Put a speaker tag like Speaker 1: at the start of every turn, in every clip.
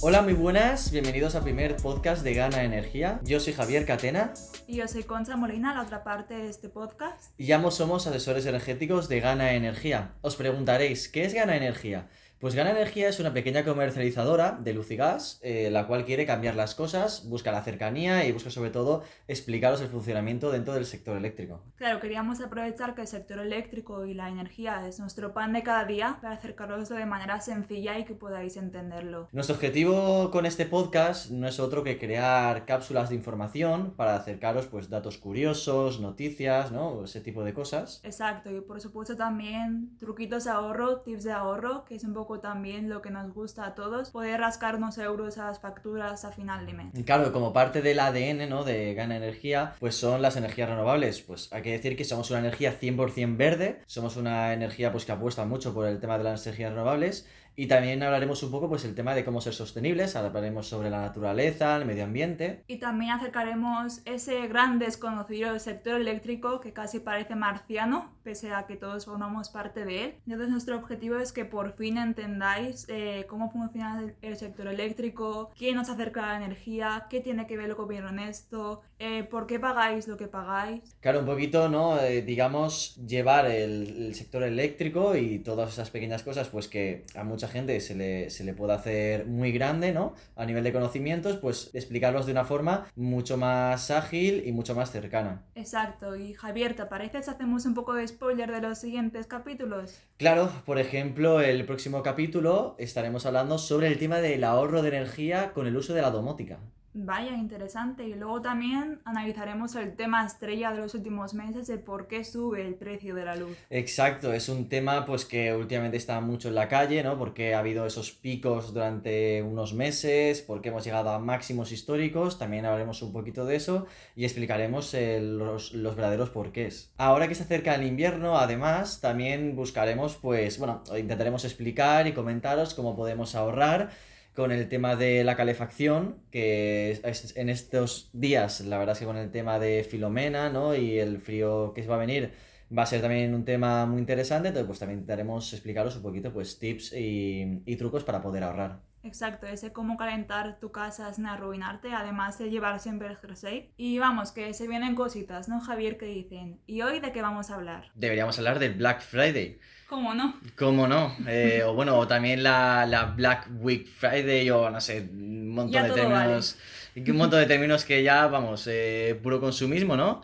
Speaker 1: Hola, muy buenas, bienvenidos al primer podcast de Gana Energía. Yo soy Javier Catena.
Speaker 2: Y yo soy Concha Molina, la otra parte de este podcast.
Speaker 1: Y ambos somos asesores energéticos de Gana Energía. Os preguntaréis, ¿qué es Gana Energía? Pues Gana Energía es una pequeña comercializadora de luz y gas, eh, la cual quiere cambiar las cosas, busca la cercanía y busca sobre todo explicaros el funcionamiento dentro del sector eléctrico.
Speaker 2: Claro, queríamos aprovechar que el sector eléctrico y la energía es nuestro pan de cada día para acercaros de manera sencilla y que podáis entenderlo.
Speaker 1: Nuestro objetivo con este podcast no es otro que crear cápsulas de información para acercaros pues datos curiosos, noticias, ¿no? Ese tipo de cosas.
Speaker 2: Exacto, y por supuesto también truquitos de ahorro, tips de ahorro, que es un poco también lo que nos gusta a todos, poder rascarnos euros a las facturas a final de mes.
Speaker 1: Claro, como parte del ADN ¿no? de Gana Energía, pues son las energías renovables. Pues hay que decir que somos una energía 100% verde, somos una energía pues que apuesta mucho por el tema de las energías renovables y también hablaremos un poco pues el tema de cómo ser sostenibles, hablaremos sobre la naturaleza, el medio ambiente.
Speaker 2: Y también acercaremos ese gran desconocido del sector eléctrico que casi parece marciano, pese a que todos formamos parte de él. Entonces nuestro objetivo es que por fin entendáis eh, cómo funciona el sector eléctrico, quién nos acerca a la energía, qué tiene que ver el gobierno en esto, eh, por qué pagáis lo que pagáis.
Speaker 1: Claro, un poquito, ¿no? Eh, digamos, llevar el, el sector eléctrico y todas esas pequeñas cosas pues que a mucha gente se le, se le puede hacer muy grande, ¿no? A nivel de conocimientos, pues explicarlos de una forma mucho más ágil y mucho más cercana.
Speaker 2: Exacto. Y Javier, ¿te parece si hacemos un poco de spoiler de los siguientes capítulos?
Speaker 1: Claro, por ejemplo, el próximo capítulo estaremos hablando sobre el tema del ahorro de energía con el uso de la domótica.
Speaker 2: Vaya, interesante. Y luego también analizaremos el tema estrella de los últimos meses de por qué sube el precio de la luz.
Speaker 1: Exacto, es un tema pues que últimamente está mucho en la calle, ¿no? Porque ha habido esos picos durante unos meses, porque hemos llegado a máximos históricos, también hablaremos un poquito de eso y explicaremos eh, los, los verdaderos porqués. Ahora que se acerca el invierno, además, también buscaremos pues, bueno, intentaremos explicar y comentaros cómo podemos ahorrar con el tema de la calefacción, que es- en estos días, la verdad es que con el tema de Filomena, ¿no? Y el frío que va a venir, va a ser también un tema muy interesante, entonces pues también intentaremos explicaros un poquito pues tips y, y trucos para poder ahorrar.
Speaker 2: Exacto, ese cómo calentar tu casa sin arruinarte, además de llevar siempre el jersey. Y vamos, que se vienen cositas, ¿no, Javier? Que dicen. ¿Y hoy de qué vamos a hablar?
Speaker 1: Deberíamos hablar del Black Friday.
Speaker 2: ¿Cómo no?
Speaker 1: ¿Cómo no? Eh, o bueno, o también la, la Black Week Friday o no sé, un montón
Speaker 2: Ya
Speaker 1: de términos. Un montón de términos que ya, vamos, eh, puro consumismo, ¿no?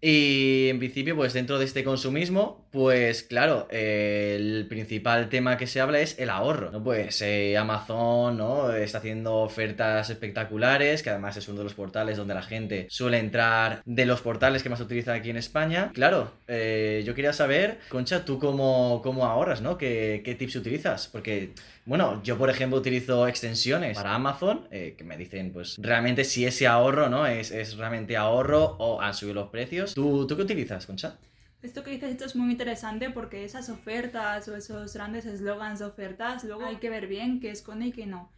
Speaker 1: Y en principio, pues dentro de este consumismo, pues claro, eh, el principal tema que se habla es el ahorro, ¿no? Pues eh, Amazon, ¿no? Está haciendo ofertas espectaculares, que además es uno de los portales donde la gente suele entrar, de los portales que más se utilizan aquí en España. Claro, eh, yo quería saber, Concha, ¿tú cómo, cómo ahorras, ¿no? ¿Qué, qué tips utilizas? Porque, bueno, yo por ejemplo utilizo extensiones para Amazon, que me dicen, pues, realmente si ese ahorro, ¿no? Es, es realmente ahorro o han subido los precios. ¿Tú, ¿tú qué utilizas, Concha?
Speaker 2: Esto que dices esto es muy interesante porque esas ofertas o esos grandes eslogans de ofertas, luego hay que ver bien qué esconde y qué no.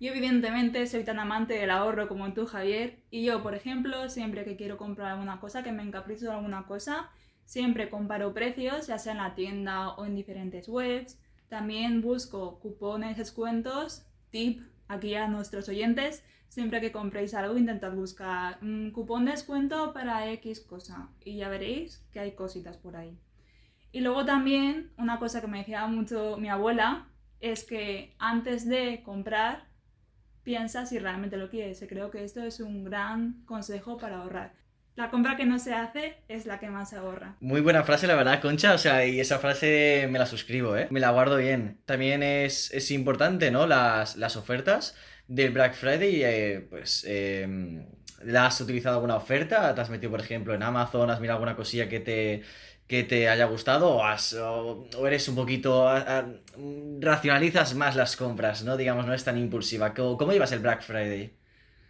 Speaker 2: Yo evidentemente soy tan amante del ahorro como tú, Javier, y yo, por ejemplo, siempre que quiero comprar alguna cosa, que me encapricho de alguna cosa, siempre comparo precios, ya sea en la tienda o en diferentes webs. También busco cupones, descuentos, tip aquí a nuestros oyentes. Siempre que compréis algo, intentad buscar un cupón de descuento para X cosa y ya veréis que hay cositas por ahí. Y luego también, una cosa que me decía mucho mi abuela, es que antes de comprar, piensa si realmente lo quieres. Y creo que esto es un gran consejo para ahorrar. La compra que no se hace es la que más se ahorra.
Speaker 1: Muy buena frase, la verdad, Concha. O sea, y esa frase me la suscribo, ¿eh? Me la guardo bien. También es, es importante, ¿no? Las, las ofertas del Black Friday, eh, pues... eh, ¿la ¿Has utilizado alguna oferta? ¿Te has metido, por ejemplo, en Amazon? ¿Has mirado alguna cosilla que te, que te haya gustado? ¿O, o, eres un poquito... racionalizas más las compras, ¿no? Digamos, no es tan impulsiva. ¿Cómo, cómo llevas el Black Friday?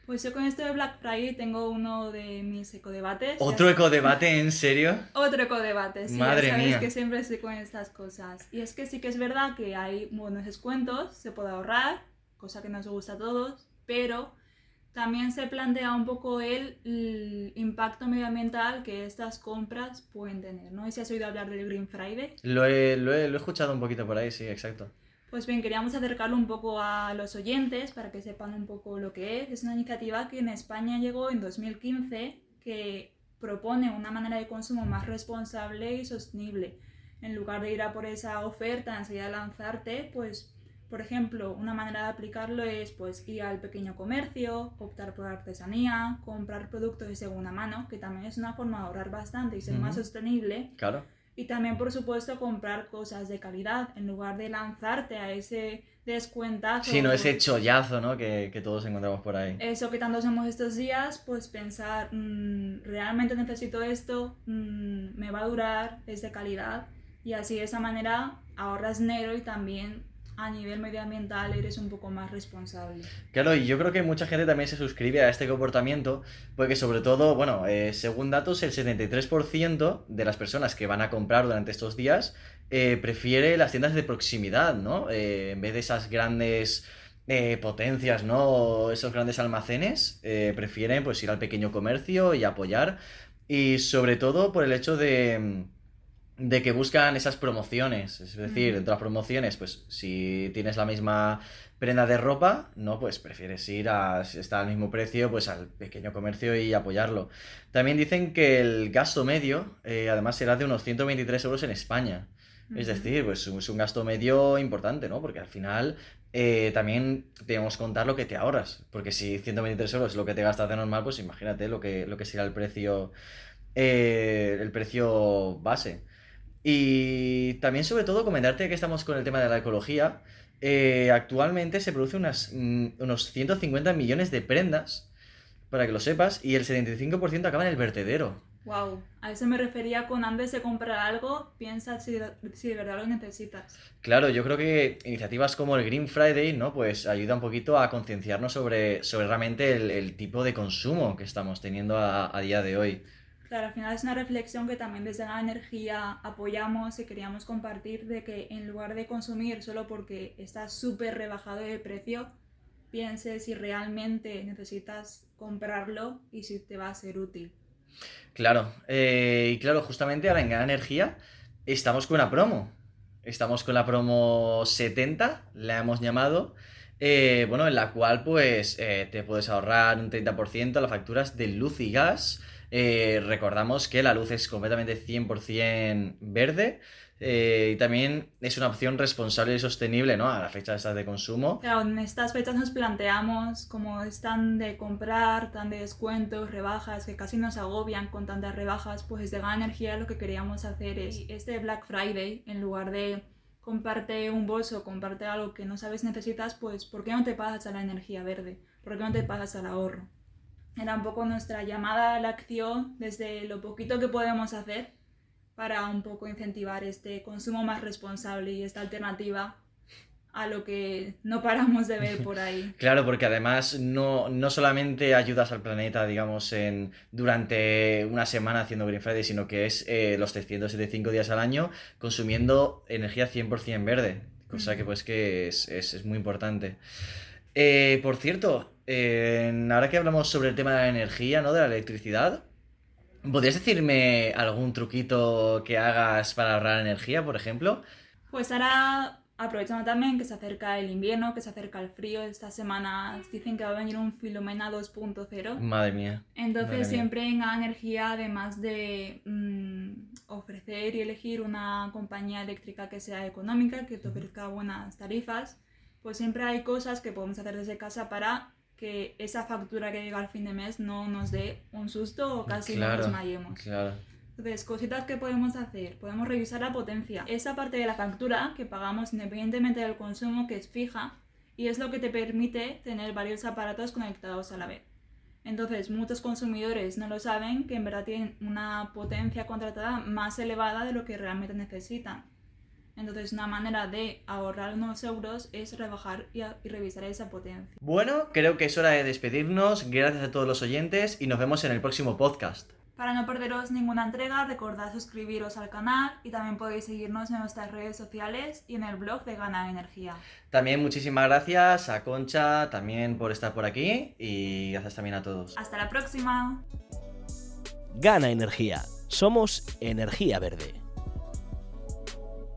Speaker 2: Pues yo con esto de Black Friday tengo uno de mis ecodebates.
Speaker 1: ¿Otro ecodebate, en serio?
Speaker 2: Otro ecodebate, sí,
Speaker 1: Madre
Speaker 2: ya sabéis
Speaker 1: mía.
Speaker 2: que siempre estoy con estas cosas. Y es que sí que es verdad que hay buenos descuentos, se puede ahorrar, cosa que nos gusta a todos, pero también se plantea un poco el, el impacto medioambiental que estas compras pueden tener. No sé si has oído hablar del Green Friday.
Speaker 1: Lo he, lo he, lo he escuchado un poquito por ahí, sí, exacto.
Speaker 2: Pues bien, queríamos acercarlo un poco a los oyentes para que sepan un poco lo que es. Es una iniciativa que en España llegó en 2015 que propone una manera de consumo más responsable y sostenible. En lugar de ir a por esa oferta, enseguida lanzarte, pues, por ejemplo, una manera de aplicarlo es pues ir al pequeño comercio, optar por artesanía, comprar productos de segunda mano, que también es una forma de ahorrar bastante y ser más sostenible.
Speaker 1: Claro.
Speaker 2: Y también, por supuesto, comprar cosas de calidad en lugar de lanzarte a ese descuentazo.
Speaker 1: Sí, no ese chollazo, ¿no? Que, que, todos encontramos por ahí.
Speaker 2: Eso que tanto hacemos estos días, pues pensar, mm, ¿realmente necesito esto? Mm, ¿Me va a durar? ¿Es de calidad? Y así de esa manera ahorras dinero y también a nivel medioambiental eres un poco más responsable.
Speaker 1: Claro, y yo creo que mucha gente también se suscribe a este comportamiento, porque sobre todo, bueno, eh, según datos, el 73% de las personas que van a comprar durante estos días eh, prefiere las tiendas de proximidad, ¿no? Eh, en vez de esas grandes... potencias, ¿no? Esos grandes almacenes prefieren pues ir al pequeño comercio y apoyar. Y sobre todo por el hecho de, de que buscan esas promociones. Es decir, entre las promociones, pues si tienes la misma prenda de ropa, no, pues prefieres ir a, si está al mismo precio, pues al pequeño comercio y apoyarlo. También dicen que el gasto medio, eh, además, será de unos 123 euros en España. Es decir, pues es un gasto medio importante, ¿no? Porque al final eh, también tenemos que contar lo que te ahorras. Porque si 123 euros es lo que te gastas de normal, pues imagínate lo que, lo que será el precio, eh, el precio base. Y también sobre todo comentarte que estamos con el tema de la ecología. Eh, actualmente se produce unas, mm, unos 150 millones de prendas, para que lo sepas, y el 75% acaba en el vertedero.
Speaker 2: Wow, a eso me refería con antes de comprar algo, piensa si, si, de verdad lo necesitas.
Speaker 1: Claro, yo creo que iniciativas como el Green Friday, ¿no? Pues ayuda un poquito a concienciarnos sobre, sobre realmente el, tipo de consumo que estamos teniendo a, a día de hoy.
Speaker 2: Claro, al final es una reflexión que también desde la energía apoyamos y queríamos compartir de que en lugar de consumir solo porque está súper rebajado de precio, pienses si realmente necesitas comprarlo y si te va a ser útil.
Speaker 1: Claro, eh, y claro, justamente ahora en Gran Energía estamos con una promo. Estamos con la promo 70, la hemos llamado. Eh, bueno, en la cual pues eh, te puedes ahorrar un 30% las facturas de luz y gas eh, recordamos que la luz es completamente 100% verde. Eh, y también es una opción responsable y sostenible, ¿no? A la fecha de de consumo.
Speaker 2: Claro, en estas fechas nos planteamos como están de comprar, tan de descuentos, rebajas, que casi nos agobian con tantas rebajas, pues de Gran Energía lo que queríamos hacer es este Black Friday, en lugar de comprarte un bolso, comprarte algo que no sabes necesitas, pues ¿por qué no te pasas a la energía verde? ¿Por qué no te pasas al ahorro? Era un poco nuestra llamada a la acción desde lo poquito que podemos hacer para un poco incentivar este consumo más responsable y esta alternativa a lo que no paramos de ver por ahí.
Speaker 1: Claro, porque además no, no solamente ayudas al planeta, digamos, en, durante una semana haciendo Green Friday, sino que es eh, los 375 días al año consumiendo energía 100% verde, cosa que pues que es, es, es muy importante. Eh, por cierto, ahora que hablamos sobre el tema de la energía, ¿no? De la electricidad, ¿podrías decirme algún truquito que hagas para ahorrar energía, por ejemplo?
Speaker 2: Pues ahora, aprovechando también que se acerca el invierno, que se acerca el frío, estas semanas dicen que va a venir un Filomena 2.0.
Speaker 1: Madre mía.
Speaker 2: Entonces siempre en energía, además de mm, ofrecer y elegir una compañía eléctrica que sea económica, que te ofrezca buenas tarifas, pues siempre hay cosas que podemos hacer desde casa para que esa factura que llega al fin de mes no nos dé un susto o casi no nos desmayemos.
Speaker 1: Claro.
Speaker 2: Entonces, cositas que podemos hacer. Podemos revisar la potencia. Esa parte de la factura que pagamos independientemente del consumo que es fija y es lo que te permite tener varios aparatos conectados a la vez. Entonces, muchos consumidores no lo saben que en verdad tienen una potencia contratada más elevada de lo que realmente necesitan. Entonces, una manera de ahorrar unos euros es rebajar y, revisar esa potencia.
Speaker 1: Bueno, creo que es hora de despedirnos. Gracias a todos los oyentes y nos vemos en el próximo podcast.
Speaker 2: Para no perderos ninguna entrega, recordad suscribiros al canal y también podéis seguirnos en nuestras redes sociales y en el blog de Gana Energía.
Speaker 1: También muchísimas gracias a Concha también por estar por aquí y gracias también a todos.
Speaker 2: Hasta la próxima.
Speaker 3: Gana Energía. Somos Energía Verde.